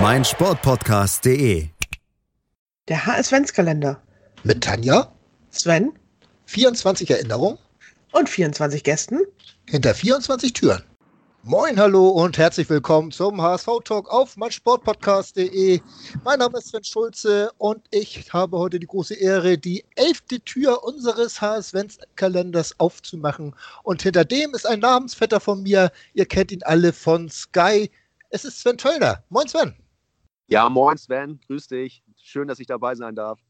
meinsportpodcast.de. Der HS-Kalender. Mit Tanja, Sven 24 Erinnerungen und 24 Gästen. hinter 24 Türen. Moin, hallo und herzlich willkommen zum HSV-Talk auf meinsportpodcast.de. Mein Name ist Sven Schulze und ich habe heute die große Ehre, die elfte Tür unseres HS-Kalenders aufzumachen. Und hinter dem ist ein Namensvetter von mir. Ihr kennt ihn alle von Sky. Es ist Sven Töllner. Moin, Sven. Ja, moin Sven, grüß dich. Schön, dass ich dabei sein darf.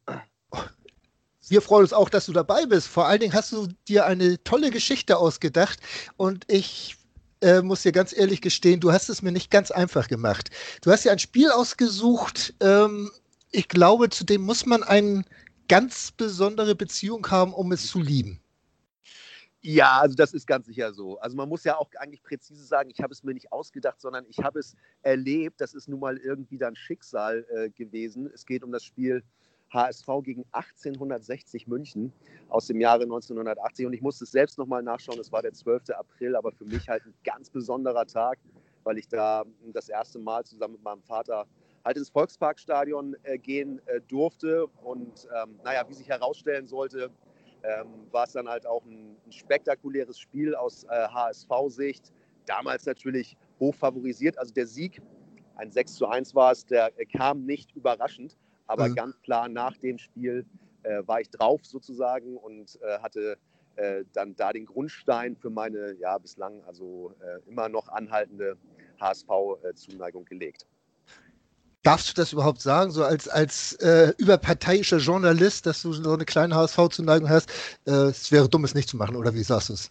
Wir freuen uns auch, dass du dabei bist. Vor allen Dingen hast du dir eine tolle Geschichte ausgedacht und ich äh, muss dir ganz ehrlich gestehen, du hast es mir nicht ganz einfach gemacht. Du hast dir ein Spiel ausgesucht. Ähm, ich glaube, zu dem muss man eine ganz besondere Beziehung haben, um es zu lieben. Ja, also das ist ganz sicher so. Also man muss ja auch eigentlich präzise sagen, ich habe es mir nicht ausgedacht, sondern ich habe es erlebt. Das ist nun mal irgendwie dann Schicksal äh, gewesen. Es geht um das Spiel HSV gegen 1860 München aus dem Jahre 1980. Und ich musste es selbst nochmal nachschauen. Es war der 12. April, aber für mich halt ein ganz besonderer Tag, weil ich da das erste Mal zusammen mit meinem Vater halt ins Volksparkstadion äh, gehen äh, durfte. Und ähm, naja, wie sich herausstellen sollte, ähm, war es dann halt auch ein, ein spektakuläres Spiel aus äh, HSV-Sicht. Damals natürlich hoch favorisiert. Also der Sieg, ein 6 zu 1 war es, der äh, kam nicht überraschend. Aber Mhm. ganz klar nach dem Spiel äh, war ich drauf sozusagen und äh, hatte äh, dann da den Grundstein für meine ja bislang also äh, immer noch anhaltende HSV-Zuneigung gelegt. Darfst du das überhaupt sagen, so als, als äh, überparteiischer Journalist, dass du so eine kleine HSV-Zuneigung hast? Äh, es wäre dumm, es nicht zu machen, oder wie sagst du es?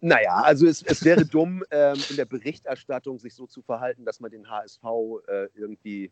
Naja, also es, es wäre dumm, ähm, in der Berichterstattung sich so zu verhalten, dass man den HSV äh, irgendwie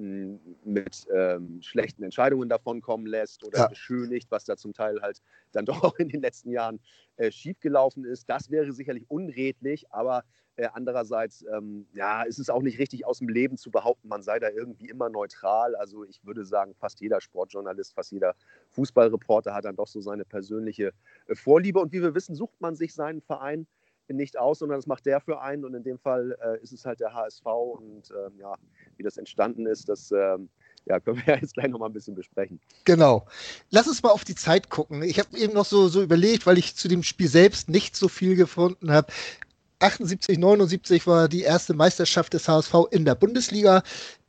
mit ähm, schlechten Entscheidungen davonkommen lässt oder Ja. beschönigt, was da zum Teil halt dann doch auch in den letzten Jahren äh, schiefgelaufen ist. Das wäre sicherlich unredlich, aber äh, andererseits ähm, ja, ist es auch nicht richtig aus dem Leben zu behaupten, man sei da irgendwie immer neutral. Also ich würde sagen, fast jeder Sportjournalist, fast jeder Fußballreporter hat dann doch so seine persönliche äh, Vorliebe. Und wie wir wissen, sucht man sich seinen Verein nicht aus, sondern das macht der für einen. Und in dem Fall äh, ist es halt der HSV. Und ähm, ja, wie das entstanden ist, das ähm, ja, können wir ja jetzt gleich nochmal ein bisschen besprechen. Genau. Lass uns mal auf die Zeit gucken. Ich habe eben noch so, so überlegt, weil ich zu dem Spiel selbst nicht so viel gefunden habe. 78, 79 war die erste Meisterschaft des HSV in der Bundesliga.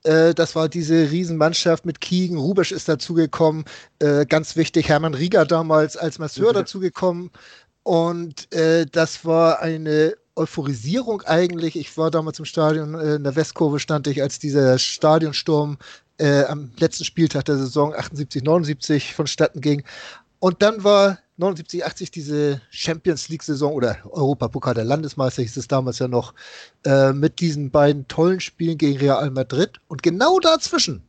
Äh, das war diese Riesenmannschaft mit Kiegen. Rubesch ist dazugekommen. Äh, ganz wichtig, Hermann Rieger damals als Masseur Mhm. dazugekommen. Und äh, das war eine Euphorisierung eigentlich. Ich war damals im Stadion, äh, in der Westkurve stand ich, als dieser Stadionsturm äh, am letzten Spieltag der Saison 78, 79 vonstatten ging. Und dann war 79, 80 diese Champions League-Saison oder Europapokal der Landesmeister hieß es damals ja noch, äh, mit diesen beiden tollen Spielen gegen Real Madrid. Und genau dazwischen,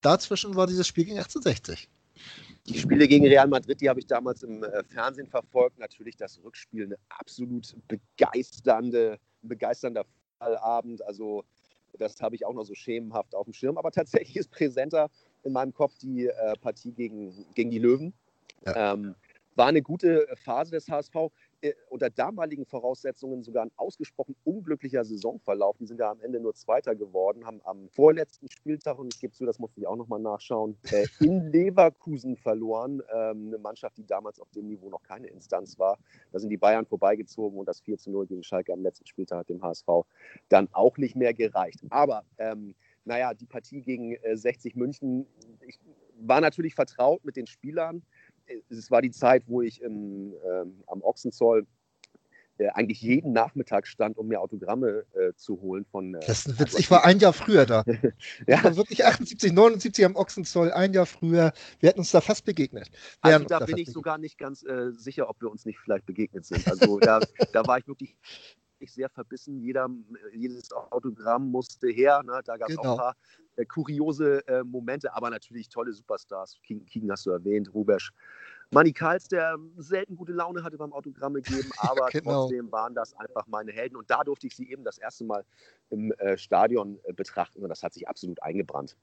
dazwischen war dieses Spiel gegen 1860. Die Spiele gegen Real Madrid, die habe ich damals im äh, Fernsehen verfolgt. Natürlich das Rückspiel, eine absolut begeisternde, ein begeisternder Fußballabend. Also das habe ich auch noch so schemenhaft auf dem Schirm. Aber tatsächlich ist präsenter in meinem Kopf die äh, Partie gegen, gegen die Löwen. Ähm, war eine gute Phase des HSV. Äh, unter damaligen Voraussetzungen sogar ein ausgesprochen unglücklicher Saisonverlauf. Die sind ja am Ende nur Zweiter geworden, haben am vorletzten Spieltag, und ich gebe zu, das musste ich auch nochmal nachschauen, äh, in Leverkusen verloren. Ähm, eine Mannschaft, die damals auf dem Niveau noch keine Instanz war. Da sind die Bayern vorbeigezogen und das 4 zu 0 gegen Schalke am letzten Spieltag hat dem HSV dann auch nicht mehr gereicht. Aber ähm, naja, die Partie gegen äh, 60 München, ich war natürlich vertraut mit den Spielern. Es war die Zeit, wo ich im, ähm, am Ochsenzoll äh, eigentlich jeden Nachmittag stand, um mir Autogramme äh, zu holen von. Äh, Das ist ein Witz. Ich war ein Jahr früher da. Ich ja, war wirklich 78, 79 am Ochsenzoll, ein Jahr früher. Wir hätten uns da fast begegnet. Wir also da bin ich fast sogar nicht ganz äh, sicher, ob wir uns nicht vielleicht begegnet sind. Also da, da war ich wirklich sehr verbissen. Jeder, jedes Autogramm musste her. Ne? Da gab es Genau. auch ein paar äh, kuriose äh, Momente, aber natürlich tolle Superstars. King, King hast du erwähnt, Rubesch. Manny Karls, der selten gute Laune hatte beim Autogramme geben, aber genau. trotzdem waren das einfach meine Helden. Und da durfte ich sie eben das erste Mal im äh, Stadion äh, betrachten und das hat sich absolut eingebrannt.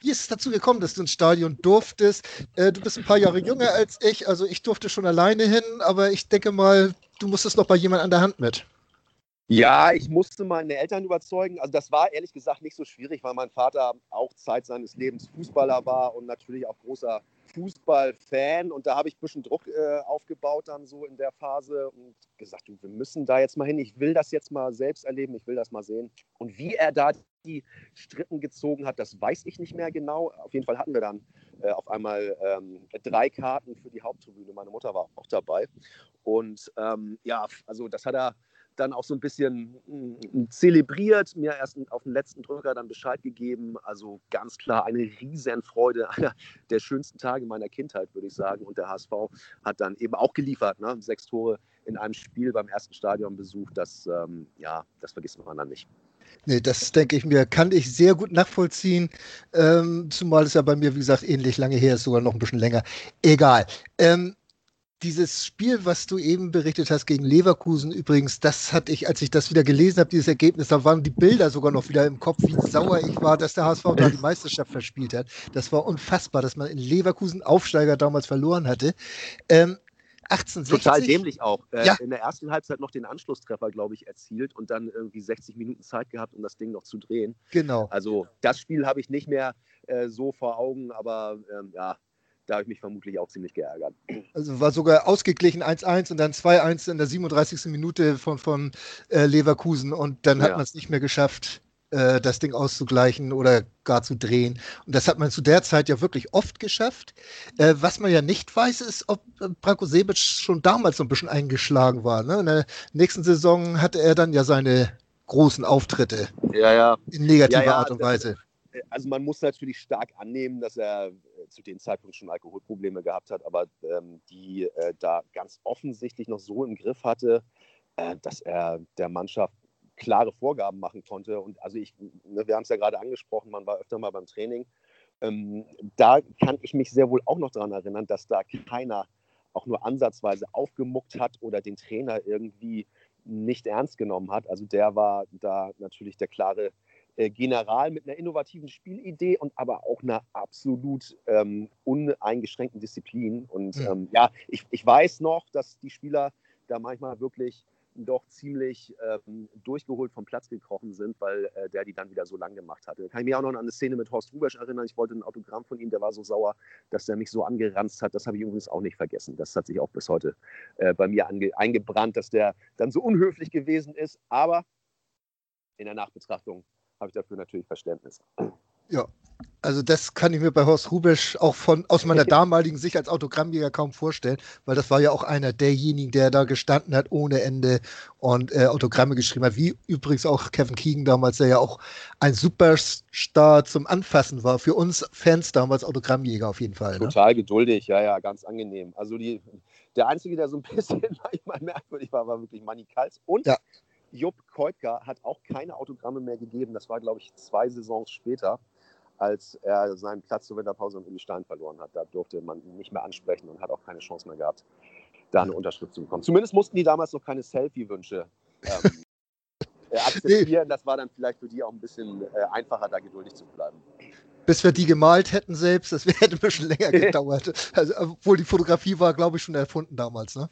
Wie ist es dazu gekommen, dass du ins Stadion durftest? Äh, du bist ein paar Jahre jünger als ich, also ich durfte schon alleine hin, aber ich denke mal, du musstest noch bei jemand an der Hand mit. Ja, ich musste meine Eltern überzeugen. Also das war ehrlich gesagt nicht so schwierig, weil mein Vater auch Zeit seines Lebens Fußballer war und natürlich auch großer Fußballfan. Und da habe ich ein bisschen Druck äh, aufgebaut dann so in der Phase und gesagt, du, wir müssen da jetzt mal hin. Ich will das jetzt mal selbst erleben, ich will das mal sehen. Und wie er da die Stritten gezogen hat, das weiß ich nicht mehr genau. Auf jeden Fall hatten wir dann äh, auf einmal ähm, drei Karten für die Haupttribüne. Meine Mutter war auch dabei. Und ähm, ja, also das hat er dann auch so ein bisschen mm, zelebriert, mir erst auf den letzten Drücker dann Bescheid gegeben. Also ganz klar eine Riesenfreude, einer der schönsten Tage meiner Kindheit, würde ich sagen. Und der HSV hat dann eben auch geliefert, ne? sechs Tore in einem Spiel beim ersten Stadionbesuch. Das, ähm, ja, das vergisst man dann nicht. Nee, das denke ich mir, kann ich sehr gut nachvollziehen. Ähm, zumal es ja bei mir, wie gesagt, ähnlich lange her ist, sogar noch ein bisschen länger. Egal. Ähm, dieses Spiel, was du eben berichtet hast gegen Leverkusen, übrigens, das hatte ich, als ich das wieder gelesen habe, dieses Ergebnis, da waren die Bilder sogar noch wieder im Kopf, wie sauer ich war, dass der HSV da die Meisterschaft verspielt hat. Das war unfassbar, dass man in Leverkusen Aufsteiger damals verloren hatte. Ähm, 1860. Total dämlich auch. Äh, ja. In der ersten Halbzeit noch den Anschlusstreffer, glaube ich, erzielt und dann irgendwie 60 Minuten Zeit gehabt, um das Ding noch zu drehen. Genau. Also das Spiel habe ich nicht mehr äh, so vor Augen, aber ähm, ja, da habe ich mich vermutlich auch ziemlich geärgert. Also war sogar ausgeglichen 1-1 und dann 2-1 in der 37. Minute von, von äh, Leverkusen und dann hat ja. man es nicht mehr geschafft, äh, das Ding auszugleichen oder gar zu drehen. Und das hat man zu der Zeit ja wirklich oft geschafft. Äh, was man ja nicht weiß, ist, ob äh, Branko Sebic schon damals so ein bisschen eingeschlagen war. Ne? In der nächsten Saison hatte er dann ja seine großen Auftritte. Ja, ja. In negativer ja, ja, Art und Weise. Also man muss natürlich stark annehmen, dass er zu dem Zeitpunkt schon Alkoholprobleme gehabt hat, aber ähm, die äh, da ganz offensichtlich noch so im Griff hatte, äh, dass er der Mannschaft klare Vorgaben machen konnte. Und also ich, ne, wir haben es ja gerade angesprochen, man war öfter mal beim Training. Ähm, da kann ich mich sehr wohl auch noch daran erinnern, dass da keiner auch nur ansatzweise aufgemuckt hat oder den Trainer irgendwie nicht ernst genommen hat. Also der war da natürlich der klare äh, General mit einer innovativen Spielidee und aber auch einer absolut ähm, uneingeschränkten Disziplin. Und mhm. ähm, ja, ich, ich weiß noch, dass die Spieler da manchmal wirklich doch ziemlich ähm, durchgeholt vom Platz gekrochen sind, weil äh, der die dann wieder so lang gemacht hatte. Da kann ich mich auch noch an eine Szene mit Horst Rubesch erinnern. Ich wollte ein Autogramm von ihm, der war so sauer, dass er mich so angeranzt hat. Das habe ich übrigens auch nicht vergessen. Das hat sich auch bis heute äh, bei mir eingebrannt, dass der dann so unhöflich gewesen ist. Aber in der Nachbetrachtung habe ich dafür natürlich Verständnis. Ja, also das kann ich mir bei Horst Rubisch auch von aus meiner damaligen Sicht als Autogrammjäger kaum vorstellen, weil das war ja auch einer derjenigen, der da gestanden hat ohne Ende und äh, Autogramme geschrieben hat, wie übrigens auch Kevin Keegan damals, der ja auch ein Superstar zum Anfassen war. Für uns Fans damals Autogrammjäger auf jeden Fall. Ne? Total geduldig, ja, ja, ganz angenehm. Also die, der Einzige, der so ein bisschen manchmal merkwürdig war, war wirklich Manny Kals und ja. Jupp Koitka hat auch keine Autogramme mehr gegeben. Das war, glaube ich, zwei Saisons später, als er seinen Platz zur Winterpause und Uli Stein verloren hat. Da durfte man ihn nicht mehr ansprechen und hat auch keine Chance mehr gehabt, da eine Unterschrift zu bekommen. Zumindest mussten die damals noch keine Selfie-Wünsche ähm, äh, akzeptieren. Das war dann vielleicht für die auch ein bisschen äh, einfacher, da geduldig zu bleiben bis wir die gemalt hätten selbst, das hätte ein bisschen länger gedauert. Also, obwohl die Fotografie war, glaube ich, schon erfunden damals. Ne?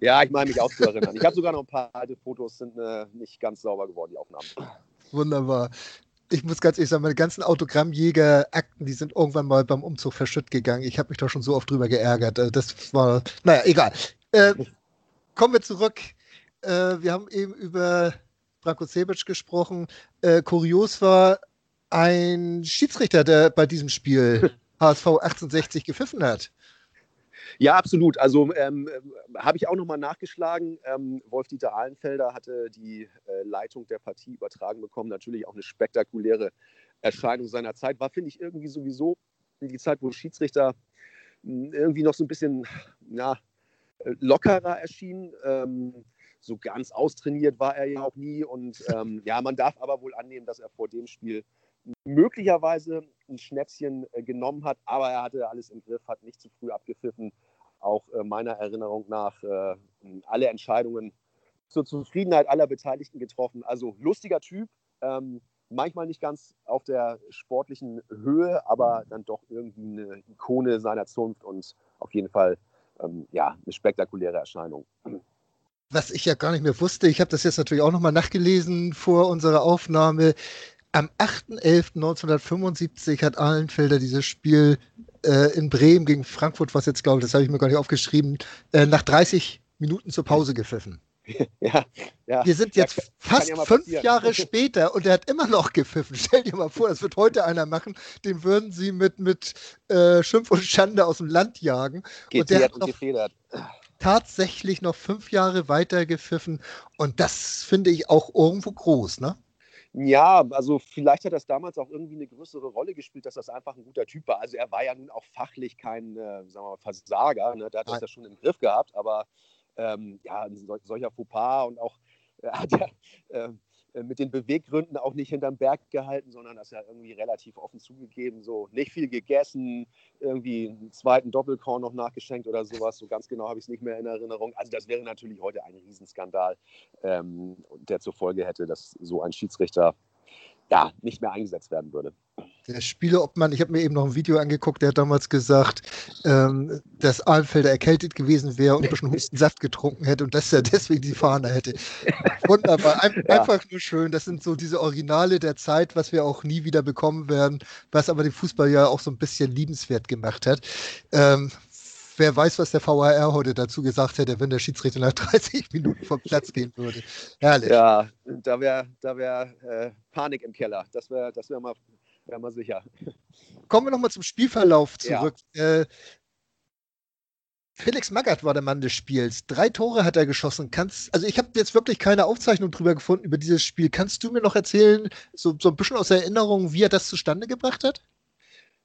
Ja, ich meine mich auch zu erinnern. Ich habe sogar noch ein paar alte Fotos, sind äh, nicht ganz sauber geworden, die Aufnahmen. Wunderbar. Ich muss ganz ehrlich sagen, meine ganzen Autogrammjäger-Akten, die sind irgendwann mal beim Umzug verschütt gegangen. Ich habe mich da schon so oft drüber geärgert. Äh, das war, naja, egal. Äh, kommen wir zurück. Äh, wir haben eben über Branko Sebic gesprochen. Äh, kurios war ein Schiedsrichter, der bei diesem Spiel HSV 1860 gepfiffen hat. Ja, absolut. Also ähm, habe ich auch nochmal nachgeschlagen. Ähm, Wolf-Dieter Ahlenfelder hatte die äh, Leitung der Partie übertragen bekommen. Natürlich auch eine spektakuläre Erscheinung seiner Zeit. War, finde ich, irgendwie sowieso die Zeit, wo Schiedsrichter hm, irgendwie noch so ein bisschen ja, äh, lockerer erschienen. Ähm, so ganz austrainiert war er ja auch nie. Und ähm, ja, man darf aber wohl annehmen, dass er vor dem Spiel möglicherweise ein Schnäpschen äh, genommen hat, aber er hatte alles im Griff, hat nicht zu früh abgepfiffen. Auch äh, meiner Erinnerung nach äh, alle Entscheidungen zur Zufriedenheit aller Beteiligten getroffen. Also lustiger Typ, ähm, manchmal nicht ganz auf der sportlichen Höhe, aber dann doch irgendwie eine Ikone seiner Zunft und auf jeden Fall ähm, ja, eine spektakuläre Erscheinung. Was ich ja gar nicht mehr wusste, ich habe das jetzt natürlich auch nochmal nachgelesen vor unserer Aufnahme. Am 8.11.1975 hat Ahlenfelder dieses Spiel äh, in Bremen gegen Frankfurt, was jetzt glaube ich, das habe ich mir gar nicht aufgeschrieben, äh, nach 30 Minuten zur Pause gepfiffen. Ja, ja. Wir sind jetzt ja, fast ja fünf. Jahre später und er hat immer noch gepfiffen. Stell dir mal vor, das wird heute einer machen, den würden sie mit, mit äh, Schimpf und Schande aus dem Land jagen. und der hat noch gefedert. tatsächlich noch fünf Jahre weiter gepfiffen und das finde ich auch irgendwo groß, ne? Ja, also vielleicht hat das damals auch irgendwie eine größere Rolle gespielt, dass das einfach ein guter Typ war. Also er war ja nun auch fachlich kein, äh, sagen wir mal, Versager. Ne? Der hat das Nein. ja schon im Griff gehabt, aber ähm, ja, ein sol- solcher Fauxpas und auch äh, hat er äh, mit den Beweggründen auch nicht hinterm Berg gehalten, sondern das ja irgendwie relativ offen zugegeben, so nicht viel gegessen, irgendwie einen zweiten Doppelkorn noch nachgeschenkt oder sowas. So ganz genau habe ich es nicht mehr in Erinnerung. Also das wäre natürlich heute ein Riesenskandal, ähm, der zur Folge hätte, dass so ein Schiedsrichter ja, nicht mehr eingesetzt werden würde. Der Spieleobmann, ich habe mir eben noch ein Video angeguckt, der hat damals gesagt, ähm, dass Ahlenfelder erkältet gewesen wäre und ein bisschen Hustensaft getrunken hätte und dass er deswegen die Fahne hätte. Wunderbar, Ein, Ja. einfach nur schön. Das sind so diese Originale der Zeit, was wir auch nie wieder bekommen werden, was aber den Fußball ja auch so ein bisschen liebenswert gemacht hat. Ähm, wer weiß, was der VAR heute dazu gesagt hätte, wenn der Schiedsrichter nach 30 Minuten vom Platz gehen würde. Herrlich. Ja, da wäre da wär, äh, Panik im Keller. Das wäre das wär mal, wär mal sicher. Kommen wir nochmal zum Spielverlauf Ja. zurück. Äh, Felix Magath war der Mann des Spiels. Drei Tore hat er geschossen. Kannst, also ich habe jetzt wirklich keine Aufzeichnung drüber gefunden über dieses Spiel. Kannst du mir noch erzählen, so, so ein bisschen aus Erinnerung, wie er das zustande gebracht hat?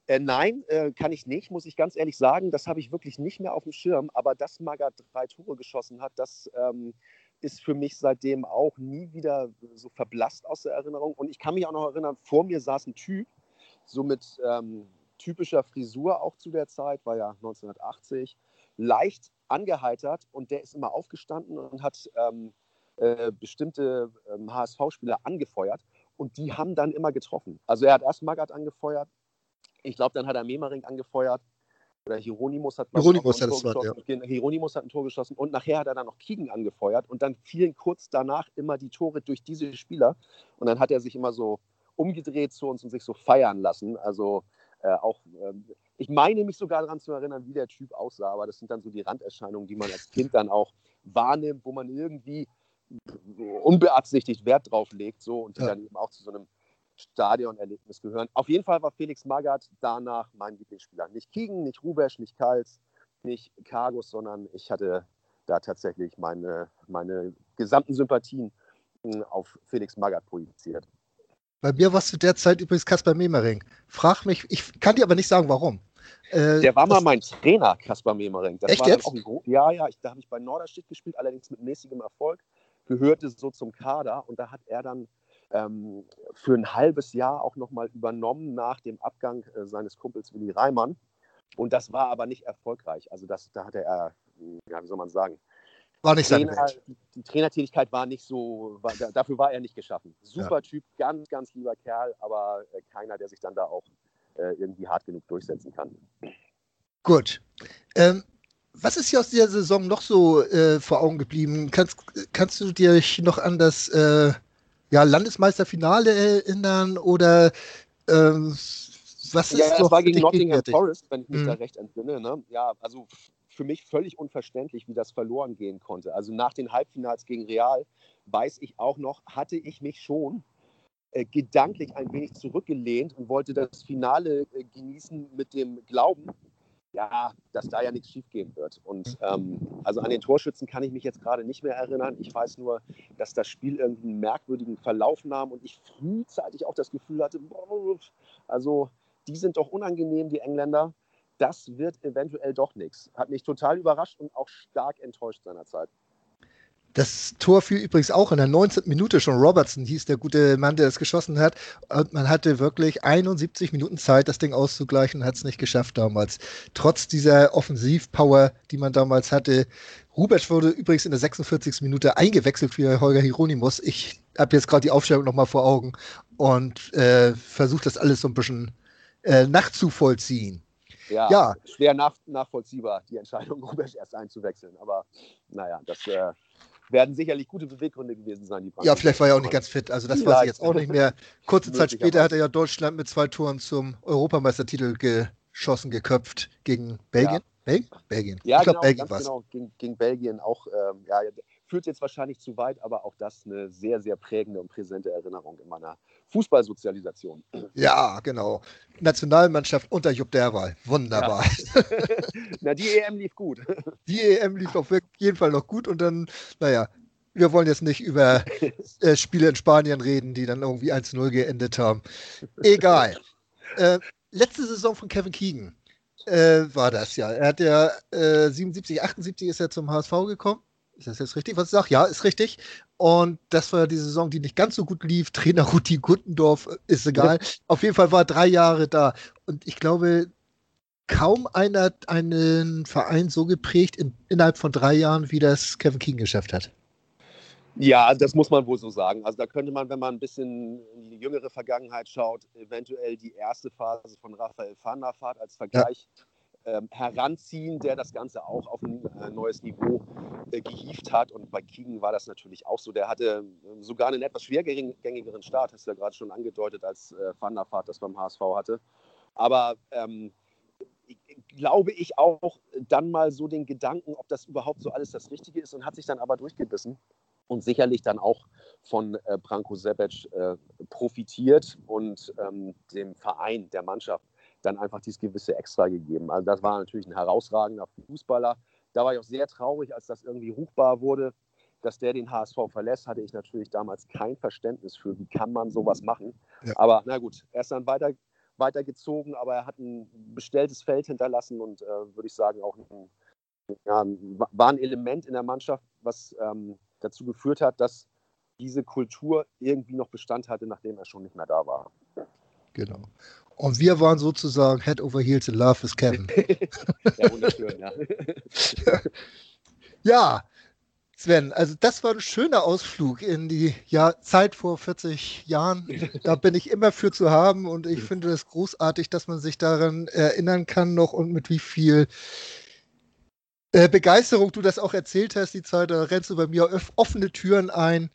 Äh, nein, äh, kann ich nicht, muss ich ganz ehrlich sagen. Das habe ich wirklich nicht mehr auf dem Schirm. Aber dass Magath drei Tore geschossen hat, das ähm, ist für mich seitdem auch nie wieder so verblasst aus der Erinnerung. Und ich kann mich auch noch erinnern, vor mir saß ein Typ, so mit ähm, typischer Frisur auch zu der Zeit, war ja 1980, leicht angeheitert und der ist immer aufgestanden und hat ähm, äh, bestimmte ähm, HSV-Spieler angefeuert und die haben dann immer getroffen. Also er hat erst Magath angefeuert, ich glaube, dann hat er Memering angefeuert oder Hieronymus hat, Hieronymus hat Tor war, geschossen. Gen- Hieronymus hat ein Tor geschossen und nachher hat er dann noch Kiegen angefeuert und dann fielen kurz danach immer die Tore durch diese Spieler und dann hat er sich immer so umgedreht zu uns und sich so feiern lassen. Also äh, auch, ähm, ich meine mich sogar daran zu erinnern, wie der Typ aussah, aber das sind dann so die Randerscheinungen, die man als Kind dann auch wahrnimmt, wo man irgendwie unbeabsichtigt Wert drauf legt so, und die Ja. dann eben auch zu so einem Stadionerlebnis gehören. Auf jeden Fall war Felix Magath danach mein Lieblingsspieler. Nicht Kiegen, nicht Rubesch, nicht Kals, nicht Kargus, sondern ich hatte da tatsächlich meine, meine gesamten Sympathien mh, auf Felix Magath projiziert. Bei mir war es zu der Zeit übrigens Kaspar Memering. Frag mich, ich kann dir aber nicht sagen, warum. Äh, Der war mal mein Trainer, Kaspar Memering. Das Echt jetzt? Ein ja, ja, ich, da habe ich bei Norderstedt gespielt, allerdings mit mäßigem Erfolg. Gehörte so zum Kader und da hat er dann ähm, für ein halbes Jahr auch nochmal übernommen nach dem Abgang äh, seines Kumpels Willi Reimann. Und das war aber nicht erfolgreich. Also das, da hatte er, ja, wie soll man sagen, war nicht seine Trainer, Welt. die, Trainertätigkeit war nicht so, war, da, dafür war er nicht geschaffen. Super Typ, ganz, ganz lieber Kerl, aber äh, keiner, der sich dann da auch äh, irgendwie hart genug durchsetzen kann. Gut. Ähm, was ist hier aus dieser Saison noch so äh, vor Augen geblieben? Kannst, kannst du dich noch an das äh, ja, Landesmeisterfinale erinnern oder ähm, was ist Ja, das war gegen Nottingham? Forest, wenn ich mich Mhm. da recht entsinne. Ne? Ja, also für mich völlig unverständlich, wie das verloren gehen konnte. Also nach den Halbfinals gegen Real weiß ich auch noch, hatte ich mich schon äh, gedanklich ein wenig zurückgelehnt und wollte das Finale äh, genießen mit dem Glauben, ja, dass da ja nichts schiefgehen wird. Und ähm, also an den Torschützen kann ich mich jetzt gerade nicht mehr erinnern. Ich weiß nur, dass das Spiel irgendwie einen merkwürdigen Verlauf nahm und ich frühzeitig auch das Gefühl hatte, also die sind doch unangenehm, die Engländer. Das wird eventuell doch nichts. Hat mich total überrascht und auch stark enttäuscht seinerzeit. Das Tor fiel übrigens auch in der 19. Minute schon. Robertson hieß der gute Mann, der es geschossen hat. Und man hatte wirklich 71 Minuten Zeit, das Ding auszugleichen und hat es nicht geschafft damals. Trotz dieser Offensivpower, die man damals hatte. Rubesch wurde übrigens in der 46. Minute eingewechselt für Holger Hieronymus. Ich habe jetzt gerade die Aufstellung nochmal vor Augen und äh, versuche das alles so ein bisschen äh, nachzuvollziehen. Ja, ja. schwer nach, nachvollziehbar, die Entscheidung, Rubesch erst einzuwechseln. Aber naja, das äh, werden sicherlich gute Beweggründe gewesen sein. Die ja, vielleicht war er auch nicht ganz fit. Also das weiß ich jetzt auch nicht mehr. Kurze Zeit später hat er ja Deutschland mit zwei Toren zum Europameistertitel geschossen, geköpft gegen Belgien. Ja. Bel Belgien. Ja, ich glaube, genau, Belgien war genau, gegen, gegen, Belgien auch. Ähm, ja, führt jetzt wahrscheinlich zu weit, aber auch das eine sehr, sehr prägende und präsente Erinnerung in meiner Fußballsozialisation. Ja, genau. Nationalmannschaft unter Jupp Derwal. Wunderbar. Ja. Na, die EM lief gut. Die EM lief auf jeden Fall noch gut und dann, naja, wir wollen jetzt nicht über äh, Spiele in Spanien reden, die dann irgendwie 1-0 geendet haben. Egal. Äh, letzte Saison von Kevin Keegan äh, war das ja. Er hat ja 77, äh, 78 ist er zum HSV gekommen ist das jetzt richtig, was ich sage? Ja, ist richtig. Und das war die Saison, die nicht ganz so gut lief. Trainer Ruti Guttendorf, ist egal. Ja. Auf jeden Fall war drei Jahre da. Und ich glaube, kaum einer hat einen Verein so geprägt in, innerhalb von drei Jahren, wie das Kevin King geschafft hat. Ja, das muss man wohl so sagen. Also da könnte man, wenn man ein bisschen in die jüngere Vergangenheit schaut, eventuell die erste Phase von Raphael van der Vaart als Vergleich ja ähm, heranziehen, der das Ganze auch auf ein äh, neues Niveau äh, gehievt hat. Und bei Keegan war das natürlich auch so. Der hatte äh, sogar einen etwas schwergängigeren Start, hast du ja gerade schon angedeutet, als äh, Van der Vaart das beim HSV hatte. Aber ähm, glaube ich auch dann mal so den Gedanken, ob das überhaupt so alles das Richtige ist und hat sich dann aber durchgebissen und sicherlich dann auch von äh, Branko Sebec äh, profitiert und ähm, dem Verein, der Mannschaft dann einfach dieses gewisse Extra gegeben. Also das war natürlich ein herausragender Fußballer. Da war ich auch sehr traurig, als das irgendwie ruchbar wurde, dass der den HSV verlässt, hatte ich natürlich damals kein Verständnis für, wie kann man sowas machen. Ja. Aber na gut, er ist dann weiter, weitergezogen, aber er hat ein bestelltes Feld hinterlassen und äh, würde ich sagen auch ein, ja, war ein Element in der Mannschaft, was ähm, dazu geführt hat, dass diese Kultur irgendwie noch Bestand hatte, nachdem er schon nicht mehr da war. Genau. Und wir waren sozusagen Head over Heels in Love with Kevin. ja, wunderschön, ja. ja, Sven, also das war ein schöner Ausflug in die ja, Zeit vor 40 Jahren. Da bin ich immer für zu haben und ich finde es großartig, dass man sich daran erinnern kann noch und mit wie viel äh, Begeisterung du das auch erzählt hast, die Zeit, da rennst du bei mir offene Türen ein.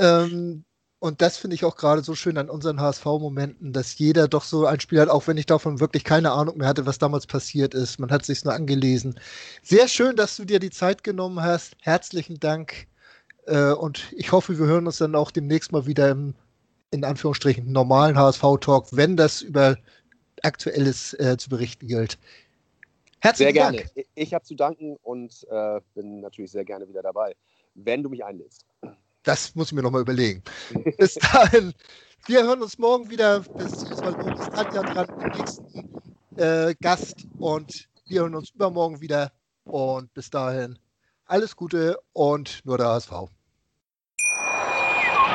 ähm, und das finde ich auch gerade so schön an unseren HSV-Momenten, dass jeder doch so ein Spiel hat, auch wenn ich davon wirklich keine Ahnung mehr hatte, was damals passiert ist. Man hat sich nur angelesen. Sehr schön, dass du dir die Zeit genommen hast. Herzlichen Dank. Äh, und ich hoffe, wir hören uns dann auch demnächst mal wieder im, in Anführungsstrichen, normalen HSV-Talk, wenn das über Aktuelles äh, zu berichten gilt. Herzlichen sehr Dank. gerne. Ich habe zu danken und äh, bin natürlich sehr gerne wieder dabei, wenn du mich einlädst. Das muss ich mir nochmal überlegen. Bis dahin. Wir hören uns morgen wieder. Beziehungsweise morgen ist Anja dran, den nächsten äh, Gast. Und wir hören uns übermorgen wieder. Und bis dahin alles Gute und nur der HSV.